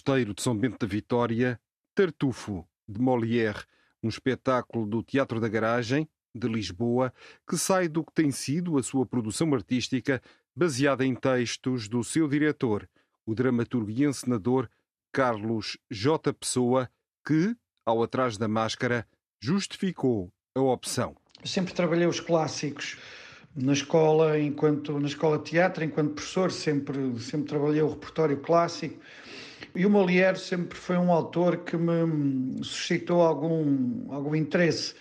Mosteiro de São Bento da Vitória, Tartufo, de Molière, um espetáculo do Teatro da Garagem, de Lisboa, que sai do que tem sido a sua produção artística, baseada em textos do seu diretor, o dramaturgo e encenador Carlos J. Pessoa, que, ao atrás da máscara, justificou a opção. sempre trabalhei os clássicos na escola, enquanto na escola de teatro, enquanto professor, sempre, sempre trabalhei o repertório clássico. E o Molière sempre foi um autor que me suscitou algum, algum interesse.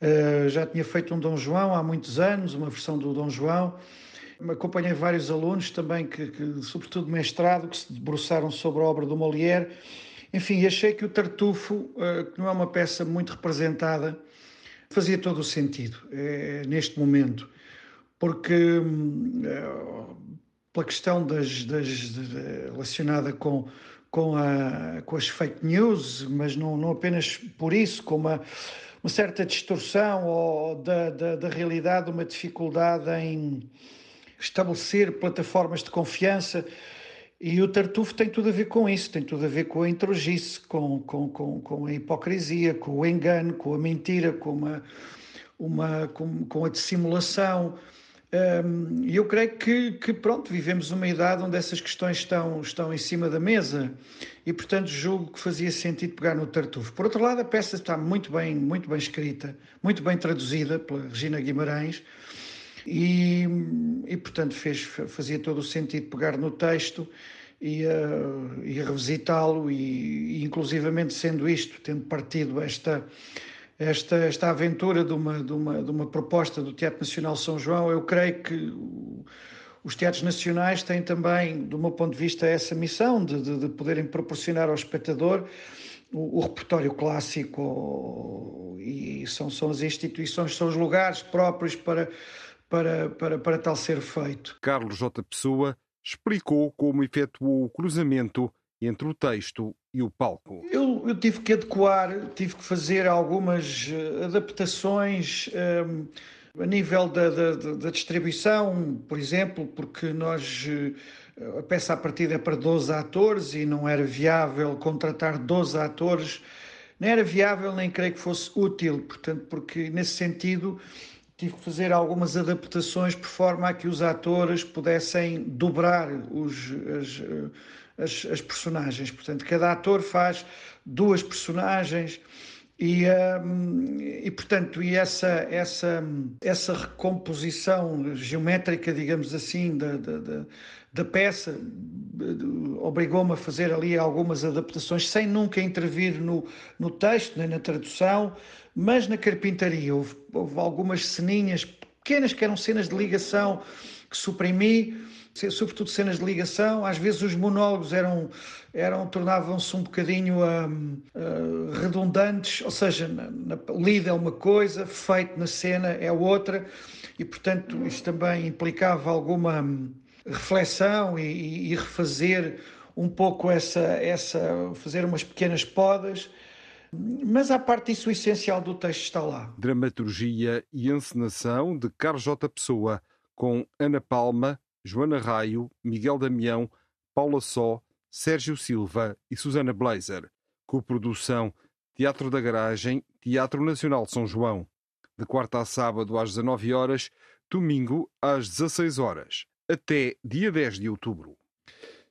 Uh, já tinha feito um Dom João há muitos anos, uma versão do Dom João. Acompanhei vários alunos também, que, que, sobretudo mestrado, que se debruçaram sobre a obra do Molière. Enfim, achei que o Tartufo, uh, que não é uma peça muito representada, fazia todo o sentido uh, neste momento porque eh, pela questão das, das de, relacionada com, com, a, com as fake news, mas não, não apenas por isso, com uma, certa distorção ou da, da, da realidade, uma dificuldade em estabelecer plataformas de confiança. E o Tartufo tem tudo a ver com isso, tem tudo a ver com a introgice, com, com, com, com a hipocrisia, com o engano, com a mentira, com, uma, uma, com, com a dissimulação. E eu creio que, que, pronto, vivemos uma idade onde essas questões estão, estão em cima da mesa e, portanto, julgo que fazia sentido pegar no tartufo. Por outro lado, a peça está muito bem, muito bem escrita, muito bem traduzida pela Regina Guimarães e, e portanto, fez, fazia todo o sentido pegar no texto e, uh, e revisitá-lo e, e, inclusivamente, sendo isto, tendo partido esta esta, esta aventura de uma, de, uma, de uma proposta do Teatro Nacional São João, eu creio que os teatros nacionais têm também, do meu ponto de vista, essa missão de, de, de poderem proporcionar ao espectador o, o repertório clássico e são, são as instituições, são os lugares próprios para, para, para, para tal ser feito. Carlos J. Pessoa explicou como efetuou o cruzamento entre o texto e o palco? Eu, eu tive que adequar, tive que fazer algumas eh, adaptações um, ehm, a nível da, da, da, distribuição, por exemplo, porque nós eh, a peça a partida é para 12 atores e não era viável contratar 12 atores, nem era viável nem creio que fosse útil, portanto, porque nesse sentido tive que fazer algumas adaptações por forma a que os atores pudessem dobrar os, as, eh, as, as personagens. Portanto, cada ator faz duas personagens. E, um, e portanto, e essa, essa, essa recomposição geométrica, digamos assim, da, da, da peça obrigou-me a fazer ali algumas adaptações, sem nunca intervir no, no texto, nem na tradução, mas na carpintaria. Houve, houve algumas ceninhas pequenas que eram cenas de ligação que suprimi sobretudo cenas de ligação, às vezes os monólogos eram, eram tornavam-se um bocadinho uh, uh, redundantes, ou seja, na, na, lido é uma coisa, feito na cena é outra, e portanto isto também implicava alguma reflexão e, e refazer um pouco essa, essa, fazer umas pequenas podas, mas à parte disso, o essencial do texto está lá. Dramaturgia e encenação de Carlos J. Pessoa, com Ana Palma, Joana Raio, Miguel Damião, Paula Só, Sérgio Silva e Susana Blazer. Coprodução Teatro da Garagem, Teatro Nacional São João. De quarta a sábado às 19 horas, domingo às 16 horas, até dia 10 de outubro.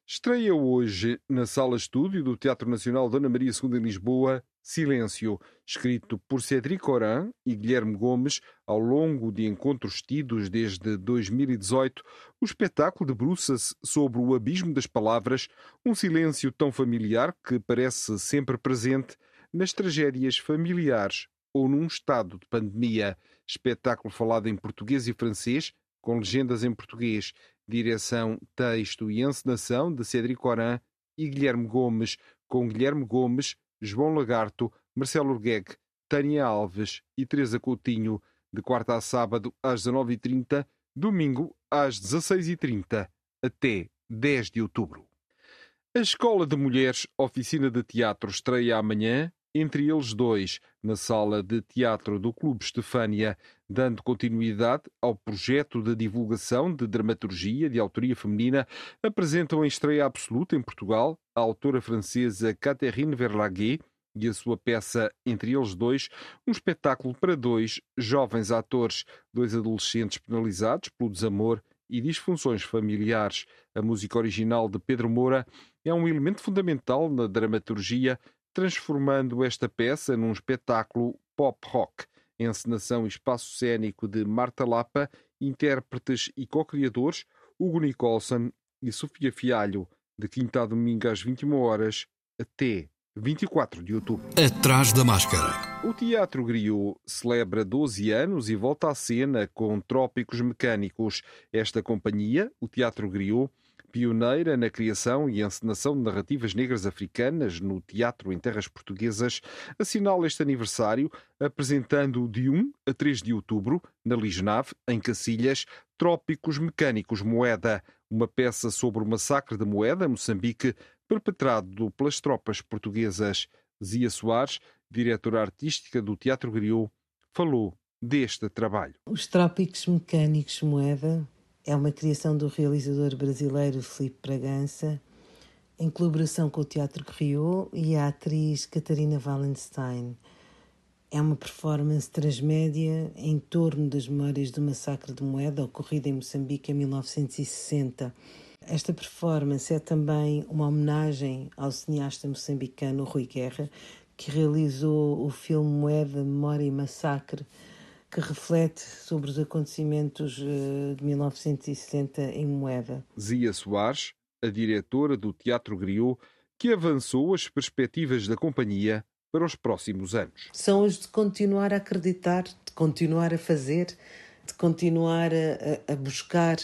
Estreia hoje na Sala Estúdio do Teatro Nacional Dona Maria II em Lisboa Silêncio, escrito por Cédric Coran e Guilherme Gomes, ao longo de encontros tidos desde 2018, o espetáculo debruça-se sobre o abismo das palavras, um silêncio tão familiar que parece sempre presente nas tragédias familiares ou num estado de pandemia. Espetáculo falado em português e francês, com legendas em português, direção, texto e encenação de Cédric Coran e Guilherme Gomes, com Guilherme Gomes, João Lagarto, Marcelo Urguegue, Tânia Alves e Teresa Coutinho, de quarta a sábado às 19h30, domingo às 16h30, até 10 de outubro. A Escola de Mulheres Oficina de Teatro estreia amanhã entre eles dois, na sala de teatro do Clube Estefânia, dando continuidade ao projeto de divulgação de dramaturgia de autoria feminina, apresentam em estreia absoluta em Portugal a autora francesa Catherine Verlaguet e a sua peça Entre Eles Dois, um espetáculo para dois jovens atores, dois adolescentes penalizados pelo desamor e disfunções familiares. A música original de Pedro Moura é um elemento fundamental na dramaturgia transformando esta peça num espetáculo pop-rock. Encenação e espaço cênico de Marta Lapa, intérpretes e co-criadores Hugo Nicholson e Sofia Fialho, de quinta a domingo às 21 horas até 24 de outubro. Atrás da máscara. O Teatro Griot celebra 12 anos e volta à cena com Trópicos Mecânicos. Esta companhia, o Teatro Griot, pioneira na criação e encenação de narrativas negras africanas no teatro em terras portuguesas, assinala este aniversário apresentando de 1 a 3 de outubro, na Lisnave, em Cacilhas, Trópicos Mecânicos Moeda, uma peça sobre o massacre de Moeda, Moçambique, perpetrado pelas tropas portuguesas. Zia Soares, diretora artística do Teatro Griot, falou deste trabalho. Os Trópicos Mecânicos Moeda é uma criação do realizador brasileiro Felipe Bragança, em colaboração com o Teatro Rio e a atriz Catarina Wallenstein. É uma performance transmédia em torno das memórias do massacre de Moeda ocorrido em Moçambique em 1960. Esta performance é também uma homenagem ao cineasta moçambicano Rui Guerra, que realizou o filme Moeda, Memória e Massacre, que reflete sobre os acontecimentos eh, de 1960 em Moeda. Zia Soares, a diretora do Teatro Griot, que avançou as perspectivas da companhia para os próximos anos. São as de continuar a acreditar, de continuar a fazer, de continuar a, a buscar,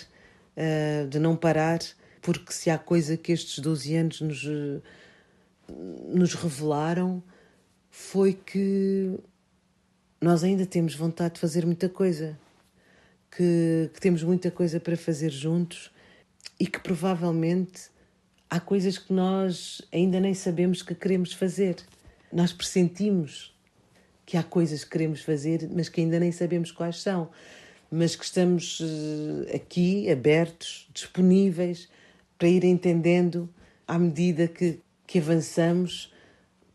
eh, de não parar, porque se há coisa que estes 12 anos nos, eh, nos revelaram foi que nós ainda temos vontade de fazer muita coisa, que, que, temos muita coisa para fazer juntos e que provavelmente há coisas que nós ainda nem sabemos que queremos fazer. Nós pressentimos que há coisas que queremos fazer, mas que ainda nem sabemos quais são, mas que estamos uh, aqui abertos, disponíveis para ir entendendo à medida que, que avançamos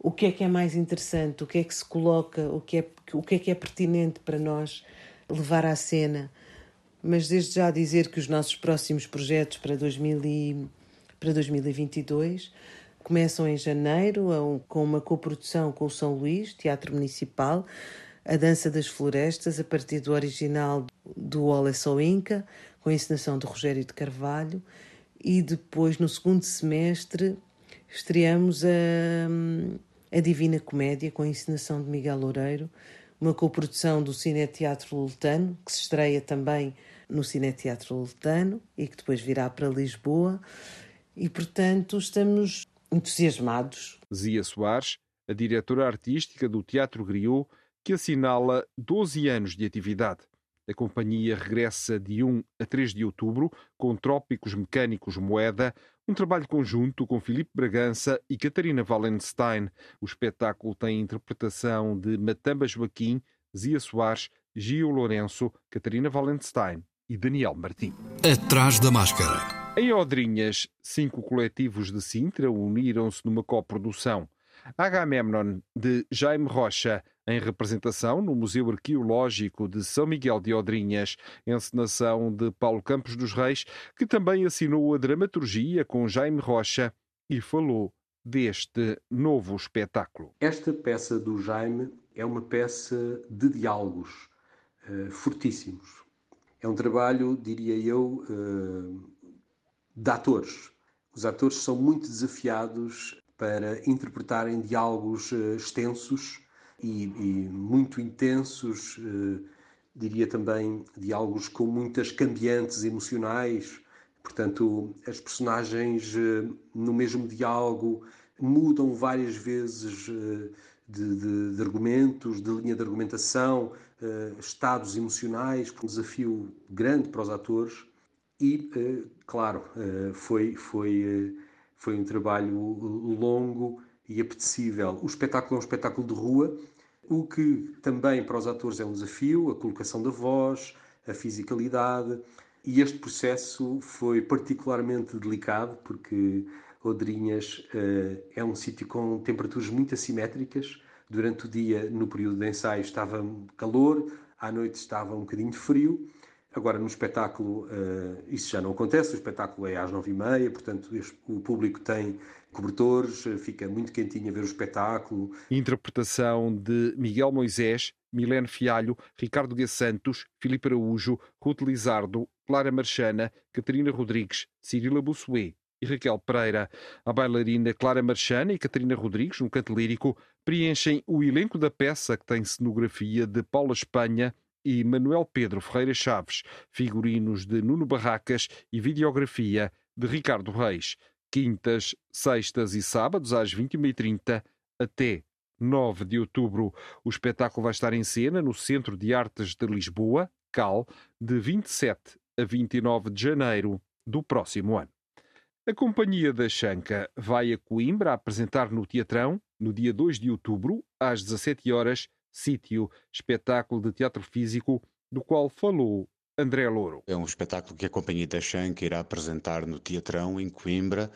o que é que é mais interessante, o que é que se coloca, o que é, o que, é, que é pertinente para nós levar à cena. Mas desde já dizer que os nossos próximos projetos para, 2000 e, para 2022 começam em janeiro com uma coprodução com o São Luís, Teatro Municipal, a Dança das Florestas, a partir do original do Ole Sou Inca, com a encenação de Rogério de Carvalho, e depois, no segundo semestre, estreamos a a Divina Comédia, com a encenação de Miguel Loureiro, uma coprodução do Cine Teatro Lutano, que se estreia também no Cine Teatro Lutano e que depois virá para Lisboa. E, portanto, estamos entusiasmados. Zia Soares, a diretora artística do Teatro Griot, que assinala 12 anos de atividade. A companhia regressa de 1 a 3 de outubro com Trópicos Mecânicos Moeda, um trabalho conjunto com Filipe Bragança e Catarina Wallenstein. O espetáculo tem interpretação de Matamba Joaquim, Zia Soares, Gio Lourenço, Catarina Wallenstein e Daniel Martim. Atrás da máscara. Em Odrinhas, cinco coletivos de Sintra uniram-se numa coprodução. Agamemnon, de Jaime Rocha, em representação no Museu Arqueológico de São Miguel de Odrinhas, encenação de Paulo Campos dos Reis, que também assinou a dramaturgia com Jaime Rocha e falou deste novo espetáculo. Esta peça do Jaime é uma peça de diálogos uh, fortíssimos. É um trabalho, diria eu, uh, de atores. Os atores são muito desafiados para interpretarem diálogos uh, extensos e, e muito intensos, diria também diálogos com muitas cambiantes emocionais. Portanto, as personagens no mesmo diálogo mudam várias vezes de, de, de argumentos, de linha de argumentação, uh, estados emocionais, um desafio grande para os atores e, uh, claro, uh, foi, foi, foi um trabalho longo e apetecível. O espetáculo é um espetáculo de rua, o que também para os atores é um desafio, a colocação da voz, a fisicalidade, e este processo foi particularmente delicado porque Odrinhas é um sítio com temperaturas muito assimétricas, Durante o dia, no período de ensaio, estava calor, à noite estava um bocadinho frio. Agora, no espetáculo, uh, isso já não acontece, o espetáculo é às nove e meia, portanto, o público tem cobertores, fica muito quentinho a ver o espetáculo. Interpretação de Miguel Moisés, Milene Fialho, Ricardo G. Santos, Filipe Araújo, Ruth Lizardo, Clara Marchana, Catarina Rodrigues, Cirila Bussuet e Raquel Pereira. A bailarina Clara Marchana e Catarina Rodrigues, no canto lírico, preenchem o elenco da peça que tem cenografia de Paula Espanha e Manuel Pedro Ferreira Chaves, figurinos de Nuno Barracas e videografia de Ricardo Reis. Quintas, sextas e sábados às 21h30 até 9 de outubro. O espetáculo vai estar em cena no Centro de Artes de Lisboa, CAL, de 27 a 29 de janeiro do próximo ano. A Companhia da Chanca vai a Coimbra apresentar no Teatrão, no dia 2 de outubro, às 17 horas, Sítio, espetáculo de teatro físico, do qual falou André Louro. É um espetáculo que a Companhia da Chanca irá apresentar no Teatrão, em Coimbra.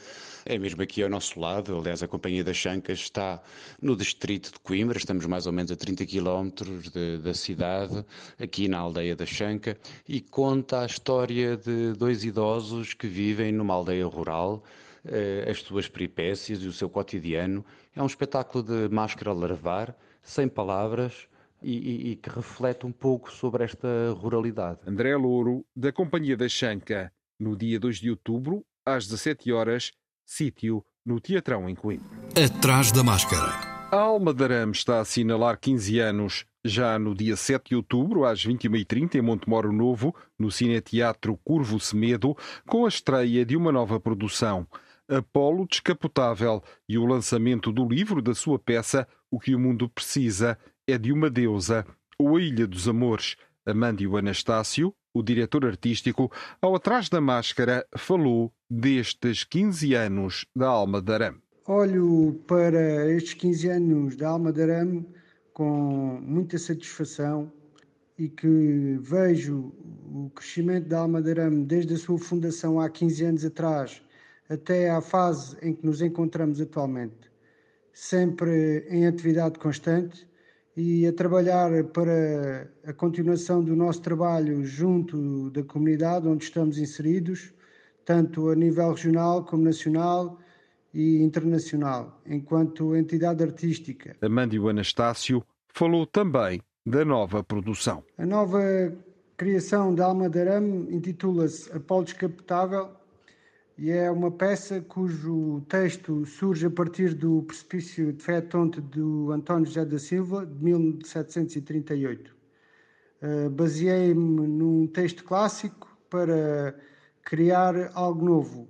É mesmo aqui ao nosso lado. Aliás, a Companhia da Chanca está no distrito de Coimbra. Estamos mais ou menos a 30 quilómetros da cidade, aqui na aldeia da Chanca, e conta a história de dois idosos que vivem numa aldeia rural eh, as suas peripécias e o seu cotidiano. É um espetáculo de máscara larvar, sem palavras, e, e, e, que reflete um pouco sobre esta ruralidade. André Louro, da Companhia da Chanca, no dia 2 de outubro, às 17 horas, sítio no Teatrão em Coimbra. Atrás da máscara. A Alma de Arame está a assinalar 15 anos. Já no dia 7 de outubro, às 21h30, em Montemoro Novo, no Cineteatro Curvo Semedo, com a estreia de uma nova produção. Apolo Descapotável e o lançamento do livro da sua peça O que o Mundo Precisa, é de uma deusa, ou a Ilha dos Amores. Amândio Anastácio, o diretor artístico, ao Atrás da Máscara, falou destes 15 anos da Alma de Arame. Olho para estes 15 anos da Alma de Arame com muita satisfação e que vejo o crescimento da Alma de Arame desde a sua fundação há 15 anos atrás até à fase em que nos encontramos atualmente, sempre em atividade constante e a trabalhar para a continuação do nosso trabalho junto da comunidade onde estamos inseridos, tanto a nível regional como nacional e internacional, enquanto entidade artística. Amândio Anastácio falou também da nova produção. A nova criação da Alma de Arame intitula-se Apolo Descapotável e é uma peça cujo texto surge a partir do Precipício de Fé Tonte do António José da Silva, de 1738. Uh, Baseei-me num texto clássico para criar algo novo,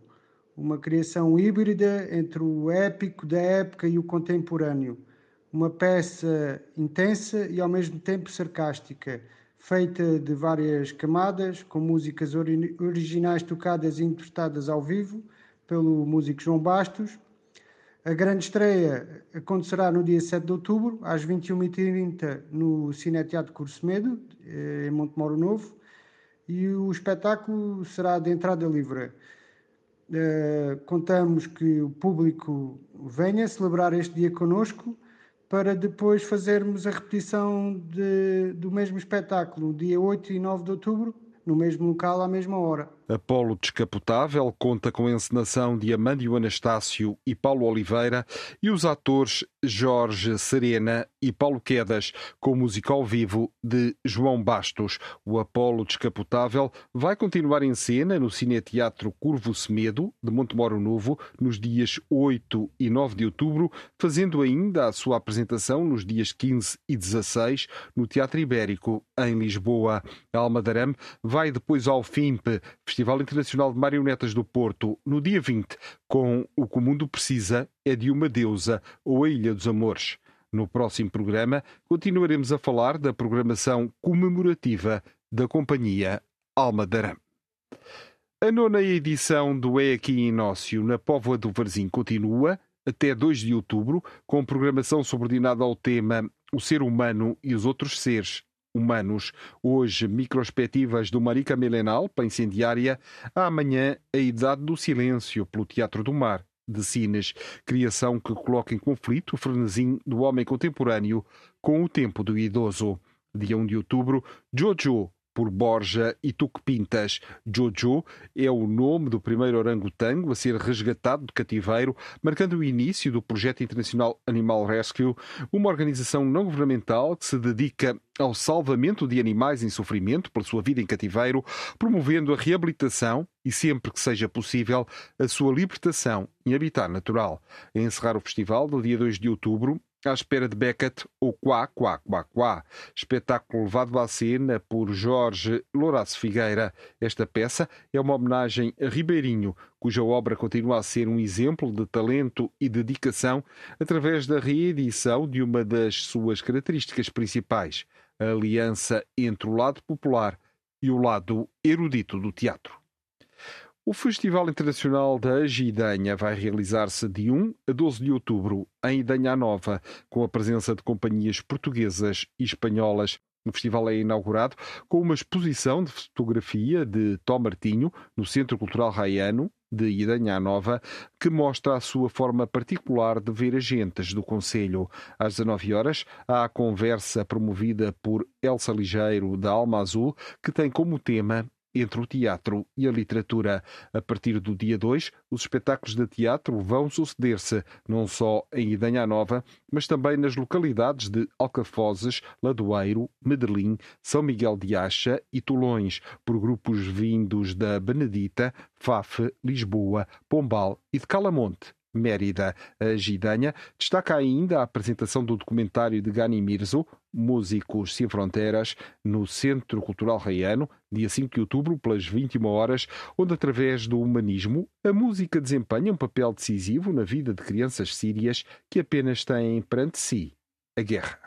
uma criação híbrida entre o épico da época e o contemporâneo, uma peça intensa e ao mesmo tempo sarcástica, feita de várias camadas, com músicas ori originais tocadas e interpretadas ao vivo pelo músico João Bastos. A grande estreia acontecerá no dia 7 de outubro, às 21h30, no Cineteatro Curso Medo, eh, em Montemoro Novo, e o espetáculo será de entrada livre. Uh, contamos que o público venha celebrar este dia conosco para depois fazermos a repetição de, do mesmo espetáculo, dia 8 e 9 de outubro, no mesmo local, à mesma hora. Apolo Descapotável conta com a encenação de Amândio Anastácio e Paulo Oliveira e os atores Jorge Serena e Paulo Quedas, com o musical vivo de João Bastos. O Apolo Descapotável vai continuar em cena no Cineteatro Curvo Semedo, de Montemoro Novo, nos dias 8 e 9 de outubro, fazendo ainda a sua apresentação nos dias 15 e 16 no Teatro Ibérico, em Lisboa. A Alma Darame vai depois ao FIMP, Festival Internacional de Marionetas do Porto, no dia 20, com O que o Mundo Precisa é de uma Deusa ou A Ilha dos Amores. No próximo programa, continuaremos a falar da programação comemorativa da Companhia Alma Daram. A nona edição do É Aqui Inócio na Póvoa do Varzim continua até 2 de outubro, com programação subordinada ao tema O Ser Humano e os Outros Seres, humanos. Hoje, microspectivas do Marica Milenal, para incendiária. Amanhã, a Idade do Silêncio, pelo Teatro do Mar, de Sines. Criação que coloca em conflito o frenesim do homem contemporâneo com o tempo do idoso. Dia 1 de outubro, Jojo, por Borja e Tuque Pintas. Jojo é o nome do primeiro orangotango a ser resgatado de cativeiro, marcando o início do projeto internacional Animal Rescue, uma organização não governamental que se dedica ao salvamento de animais em sofrimento pela sua vida em cativeiro, promovendo a reabilitação e, sempre que seja possível, a sua libertação em habitat natural. A encerrar o festival, no dia 2 de outubro, à espera de Beckett, o Quá, Quá, Quá, Quá. Espetáculo levado à cena por Jorge Lourenço Figueira. Esta peça é uma homenagem a Ribeirinho, cuja obra continua a ser um exemplo de talento e dedicação através da reedição de uma das suas características principais, a aliança entre o lado popular e o lado erudito do teatro. O Festival Internacional da Agidanha vai realizar-se de 1 a 12 de outubro em Idanha Nova, com a presença de companhias portuguesas e espanholas. O festival é inaugurado com uma exposição de fotografia de Tom Martinho no Centro Cultural Raiano de Idanha Nova, que mostra a sua forma particular de ver agentes do Conselho. Às 19 horas, há a conversa promovida por Elsa Ligeiro, da Alma Azul, que tem como tema entre o teatro e a literatura. A partir do dia 2, os espetáculos de teatro vão suceder-se não só em Idanha Nova, mas também nas localidades de Alcafozes, Ladoeiro, Medellín, São Miguel de Acha e Tolões, por grupos vindos da Benedita, Fafe, Lisboa, Pombal e de Calamonte. Mérida. A Gidanha destaca ainda a apresentação do documentário de Gani Mirzo, Músicos Sem Fronteiras, no Centro Cultural Raiano, dia 5 de outubro, pelas 21 horas, onde, através do humanismo, a música desempenha um papel decisivo na vida de crianças sírias que apenas têm perante si a guerra.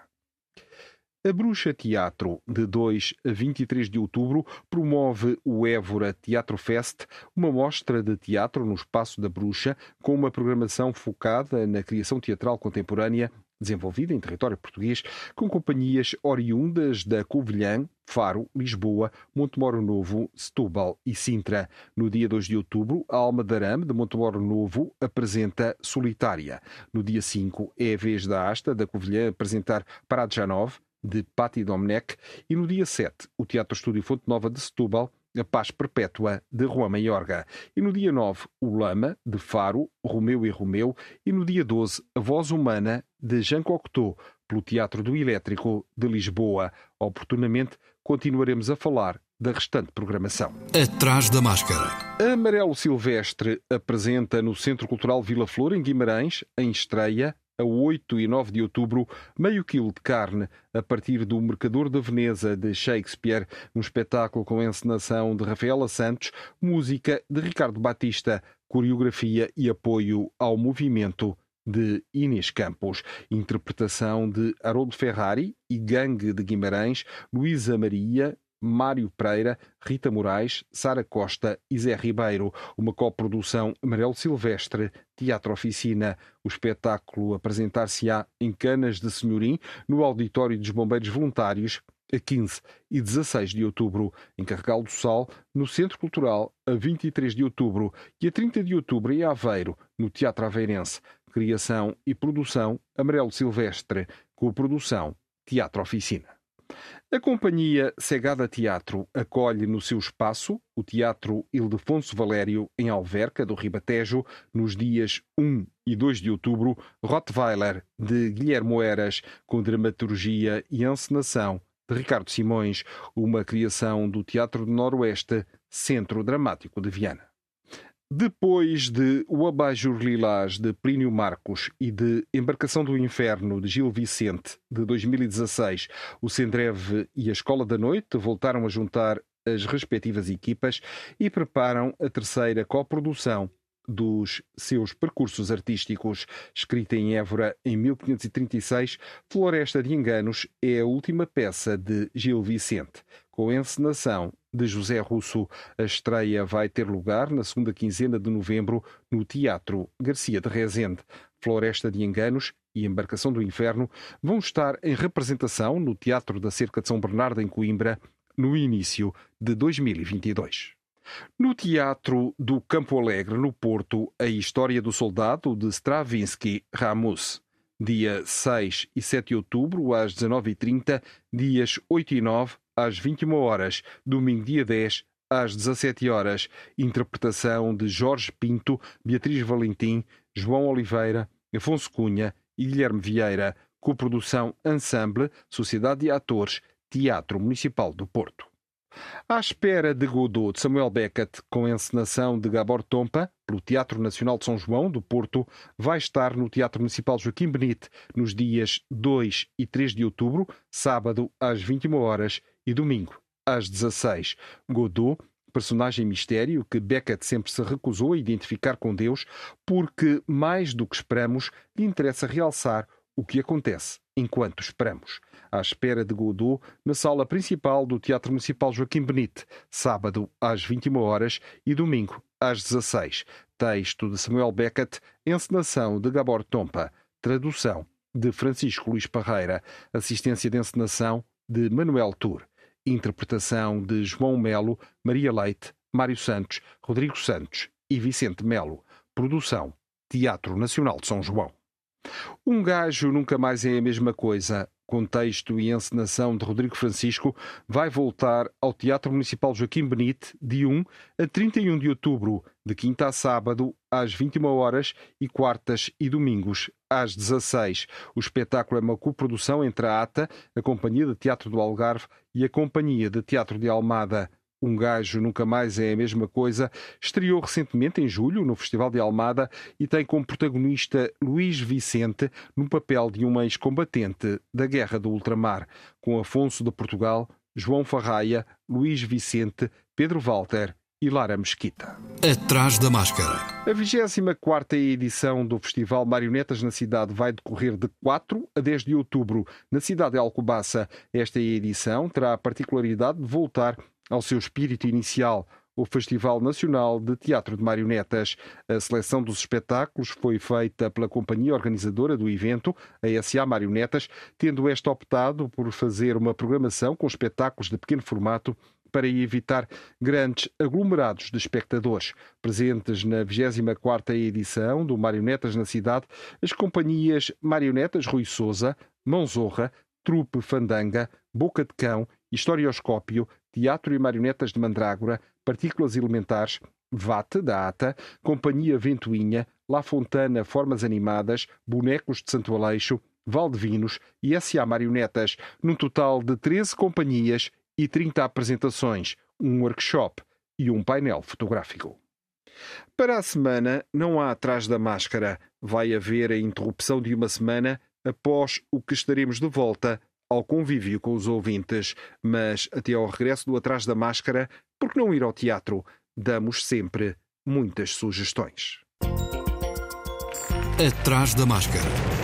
A Bruxa Teatro, de 2 a 23 de outubro, promove o Évora Teatro Fest, uma mostra de teatro no Espaço da Bruxa, com uma programação focada na criação teatral contemporânea desenvolvida em território português, com companhias oriundas da Covilhã, Faro, Lisboa, Montemoro Novo, Setúbal e Sintra. No dia 2 de outubro, a Alma de Arame, de Montemoro Novo, apresenta Solitária. No dia 5, é a vez da Asta, da Covilhã, apresentar Parade Janov, de Patti Domenech, e no dia 7, o Teatro Estúdio Fonte Nova de Setúbal, a Paz Perpétua, de Juan Maiorga. E no dia 9, o Lama, de Faro, Romeu e Romeu. E no dia 12, a Voz Humana, de Jean Cocteau, pelo Teatro do Elétrico de Lisboa. Oportunamente, continuaremos a falar da restante programação. Atrás da máscara. Amarelo Silvestre apresenta no Centro Cultural Vila Flor, em Guimarães, em estreia, a 8 e 9 de outubro, meio quilo de carne, a partir do Mercador da Veneza de Shakespeare, um espetáculo com encenação de Rafaela Santos, música de Ricardo Batista, coreografia e apoio ao movimento de Inês Campos, interpretação de Haroldo Ferrari e Gangue de Guimarães, Luísa Maria, Mário Pereira, Rita Moraes, Sara Costa e Zé Ribeiro. Uma coprodução Amarelo Silvestre, Teatro Oficina. O espetáculo apresentar-se-á em Canas de Senhorim, no Auditório dos Bombeiros Voluntários, a 15 e 16 de outubro, em Carregal do Sal, no Centro Cultural, a 23 de outubro e a 30 de outubro em Aveiro, no Teatro Aveirense. Criação e produção Amarelo Silvestre, com produção Teatro Oficina. A companhia Segada Teatro acolhe no seu espaço o Teatro Ildefonso Valério, em Alverca, do Ribatejo, nos dias 1 e 2 de outubro, Rottweiler, de Guilherme Eras, com dramaturgia e encenação de Ricardo Simões, uma criação do Teatro do Noroeste, Centro Dramático de Viana. Depois de O Abajur Lilás de Plínio Marcos e de Embarcação do Inferno de Gil Vicente de 2016, o Sendreve e a Escola da Noite voltaram a juntar as respectivas equipas e preparam a terceira coprodução dos seus percursos artísticos. Escrita em Évora em 1536, Floresta de Enganos é a última peça de Gil Vicente, com encenação de José Russo. A estreia vai ter lugar na segunda quinzena de novembro no Teatro Garcia de Rezende. Floresta de Enganos e Embarcação do Inferno vão estar em representação no Teatro da Cerca de São Bernardo, em Coimbra, no início de 2022. No Teatro do Campo Alegre, no Porto, a História do Soldado de Stravinsky Ramos. Dia 6 e 7 de outubro, às 19h30, dias 8 e 9, às 21 horas, domingo dia 10, às 17 horas. Interpretação de Jorge Pinto, Beatriz Valentim, João Oliveira, Afonso Cunha e Guilherme Vieira. Coprodução Ensemble, Sociedade de Atores, Teatro Municipal do Porto. À espera de Godot de Samuel Beckett, com encenação de Gabor Tompa, pelo Teatro Nacional de São João, do Porto, vai estar no Teatro Municipal Joaquim Benite nos dias 2 e 3 de outubro, sábado às 21 horas e domingo às 16. Godot personagem mistério que Beckett sempre se recusou a identificar com Deus, porque, mais do que esperamos, lhe interessa realçar o que acontece enquanto esperamos. À espera de Godot, na sala principal do Teatro Municipal Joaquim Benite, sábado às 21 horas e domingo às 16. Texto de Samuel Beckett, encenação de Gabor Tompa, tradução de Francisco Luís Parreira, assistência de encenação de Manuel Tour, interpretação de João Melo, Maria Leite, Mário Santos, Rodrigo Santos e Vicente Melo, produção Teatro Nacional de São João. Um gajo nunca mais é a mesma coisa. Contexto e encenação de Rodrigo Francisco vai voltar ao Teatro Municipal Joaquim Benite de 1 a 31 de outubro, de quinta a sábado, às 21 horas e quartas e domingos, às 16. O espetáculo é uma coprodução entre a ATA, a Companhia de Teatro do Algarve e a Companhia de Teatro de Almada. Um Gajo Nunca Mais é a Mesma Coisa, estreou recentemente em julho no Festival de Almada e tem como protagonista Luís Vicente no papel de um ex-combatente da Guerra do Ultramar, com Afonso de Portugal, João Farraia, Luís Vicente, Pedro Walter e Lara Mesquita. Atrás da máscara. A 24 edição do Festival Marionetas na Cidade vai decorrer de 4 a 10 de outubro na cidade de Alcobaça. Esta edição terá a particularidade de voltar ao seu espírito inicial, o Festival Nacional de Teatro de Marionetas. A seleção dos espetáculos foi feita pela companhia organizadora do evento, a SA Marionetas, tendo esta optado por fazer uma programação com espetáculos de pequeno formato para evitar grandes aglomerados de espectadores. Presentes na 24ª edição do Marionetas na Cidade, as companhias Marionetas Rui Souza, Mãozorra, Trupe Fandanga, Boca de Cão, Historioscópio, Teatro e Marionetas de Mandrágora, Partículas Elementares, VAT, da ATA, Companhia Ventoinha, La Fontana Formas Animadas, Bonecos de Santo Aleixo, Valdevinos e S.A. Marionetas, num total de 13 companhias e 30 apresentações, um workshop e um painel fotográfico. Para a semana, não há atrás da máscara. Vai haver a interrupção de uma semana após o que estaremos de volta ao convívio com os ouvintes, mas até ao regresso do Atrás da Máscara, por que não ir ao teatro? Damos sempre muitas sugestões. Atrás da Máscara.